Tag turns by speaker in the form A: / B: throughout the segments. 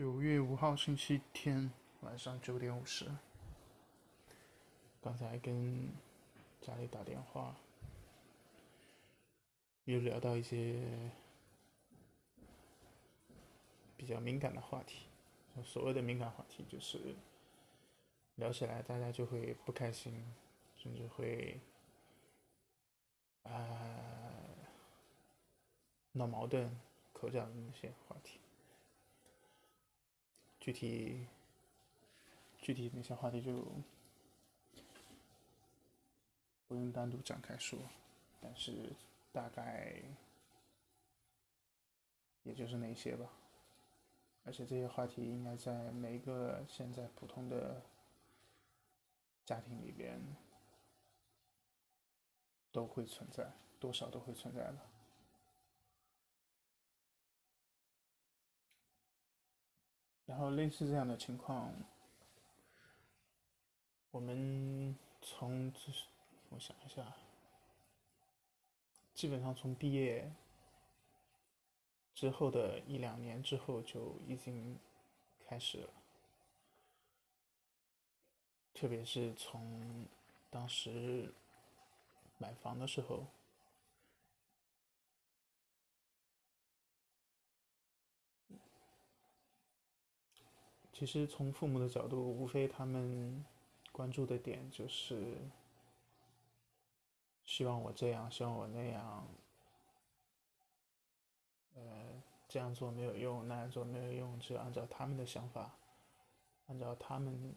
A: 九月五号星期天晚上九点五十，刚才跟家里打电话，又聊到一些比较敏感的话题。所谓的敏感话题，就是聊起来大家就会不开心，甚至会啊闹矛盾、口角的那些话题。具体具体那些话题就不用单独展开说，但是大概也就是那些吧。而且这些话题应该在每一个现在普通的家庭里边都会存在，多少都会存在的。然后类似这样的情况，我们从就是我想一下，基本上从毕业之后的一两年之后就已经开始了，特别是从当时买房的时候。其实从父母的角度，无非他们关注的点就是希望我这样，希望我那样，呃，这样做没有用，那样做没有用，只有按照他们的想法，按照他们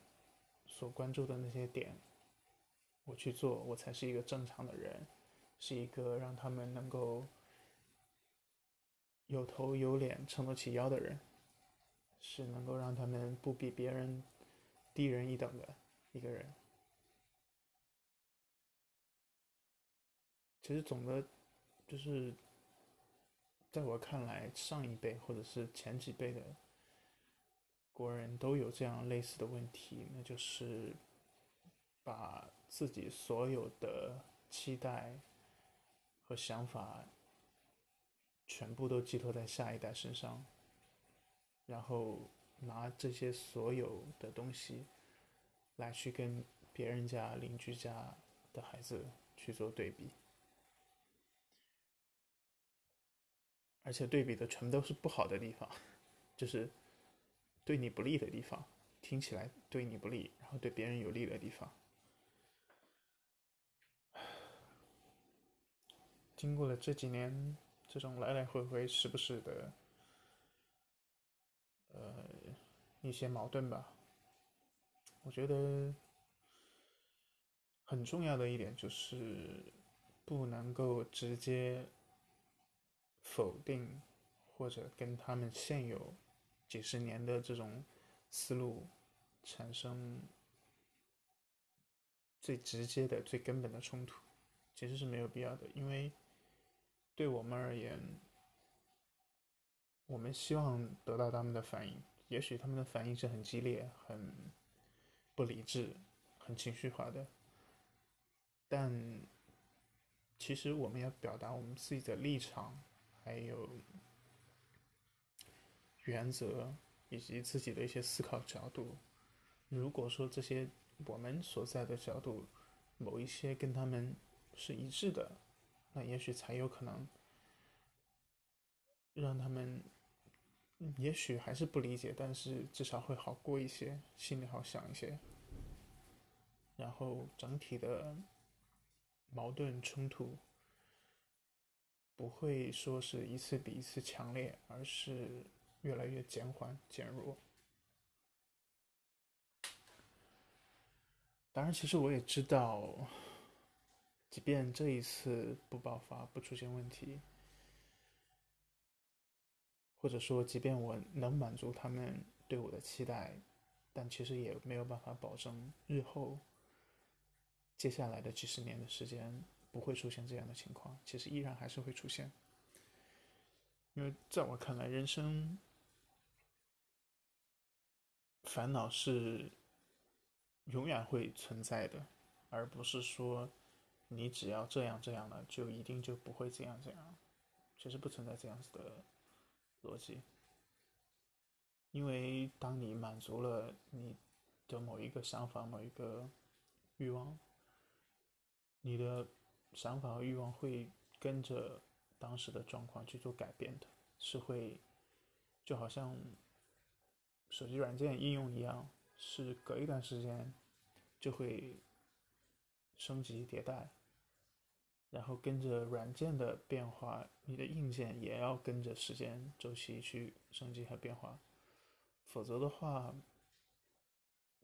A: 所关注的那些点，我去做，我才是一个正常的人，是一个让他们能够有头有脸、撑得起腰的人。是能够让他们不比别人低人一等的一个人。其实总的，就是在我看来，上一辈或者是前几辈的国人都有这样类似的问题，那就是把自己所有的期待和想法全部都寄托在下一代身上。然后拿这些所有的东西来去跟别人家邻居家的孩子去做对比，而且对比的全都是不好的地方，就是对你不利的地方，听起来对你不利，然后对别人有利的地方。经过了这几年这种来来回回、时不时的。呃，一些矛盾吧。我觉得很重要的一点就是不能够直接否定或者跟他们现有几十年的这种思路产生最直接的、最根本的冲突，其实是没有必要的。因为对我们而言，我们希望得到他们的反应，也许他们的反应是很激烈、很不理智、很情绪化的，但其实我们要表达我们自己的立场，还有原则以及自己的一些思考角度。如果说这些我们所在的角度某一些跟他们是一致的，那也许才有可能。让他们，也许还是不理解，但是至少会好过一些，心里好想一些。然后整体的矛盾冲突不会说是一次比一次强烈，而是越来越减缓、减弱。当然，其实我也知道，即便这一次不爆发、不出现问题。或者说，即便我能满足他们对我的期待，但其实也没有办法保证日后接下来的几十年的时间不会出现这样的情况。其实依然还是会出现，因为在我看来，人生烦恼是永远会存在的，而不是说你只要这样这样了，就一定就不会这样这样。其实不存在这样子的。逻辑。因为当你满足了你的某一个想法、某一个欲望，你的想法和欲望会跟着当时的状况去做改变的，是会就好像手机软件应用一样，是隔一段时间就会升级迭代，然后跟着软件的变化，你的硬件也要跟着时间周期去升级和变化。否则的话，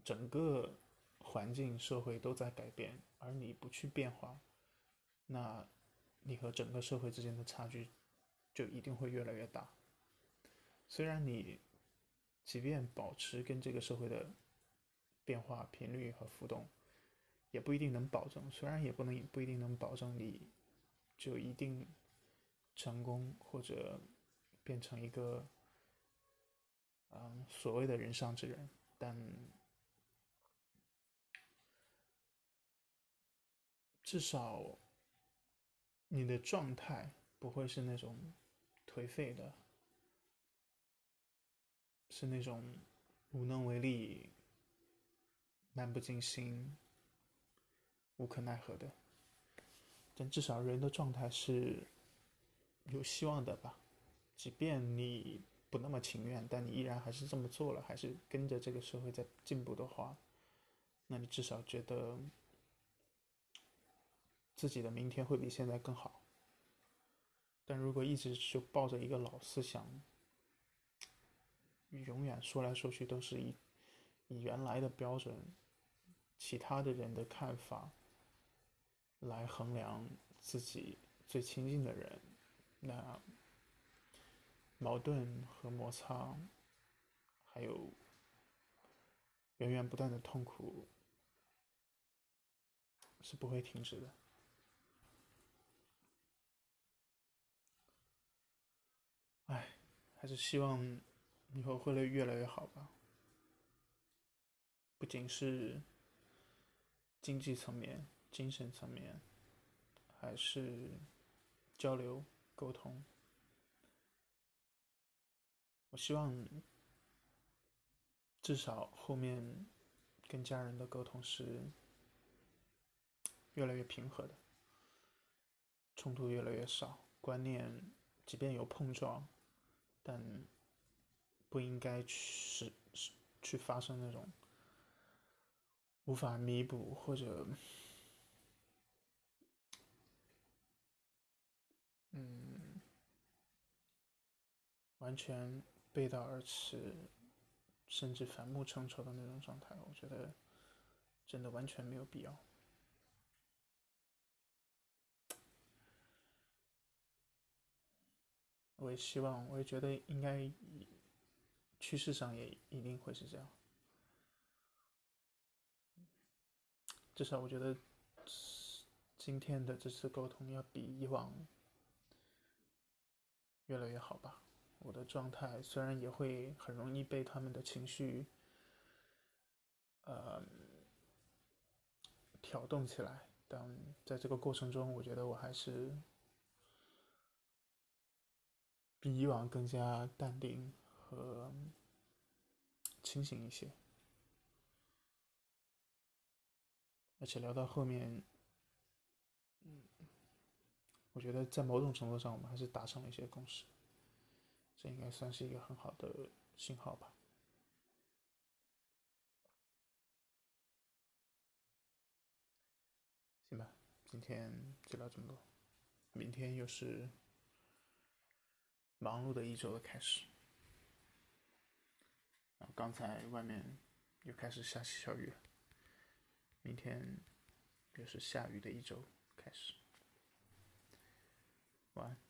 A: 整个环境社会都在改变，而你不去变化，那你和整个社会之间的差距就一定会越来越大。虽然你即便保持跟这个社会的变化频率和浮动，也不一定能保证，虽然也不能不一定能保证你就一定成功或者变成一个。嗯，所谓的人上之人，但至少你的状态不会是那种颓废的，是那种无能为力、漫不经心、无可奈何的。但至少人的状态是有希望的吧，即便你。不那么情愿，但你依然还是这么做了，还是跟着这个社会在进步的话，那你至少觉得自己的明天会比现在更好。但如果一直就抱着一个老思想，永远说来说去都是以以原来的标准、其他的人的看法来衡量自己最亲近的人，那。矛盾和摩擦，还有源源不断的痛苦，是不会停止的。唉，还是希望以后会越来越好吧。不仅是经济层面、精神层面，还是交流沟通。我希望至少后面跟家人的沟通是越来越平和的，冲突越来越少，观念即便有碰撞，但不应该去去发生那种无法弥补或者嗯完全。背道而驰，甚至反目成仇的那种状态，我觉得真的完全没有必要。我也希望，我也觉得应该趋势上也一定会是这样。至少我觉得今天的这次沟通要比以往越来越好吧。我的状态虽然也会很容易被他们的情绪，呃，挑动起来，但在这个过程中，我觉得我还是比以往更加淡定和清醒一些。而且聊到后面，嗯，我觉得在某种程度上，我们还是达成了一些共识。这应该算是一个很好的信号吧。行吧，今天就聊这么多。明天又是忙碌的一周的开始。刚才外面又开始下起小雨了。明天又是下雨的一周开始。晚安。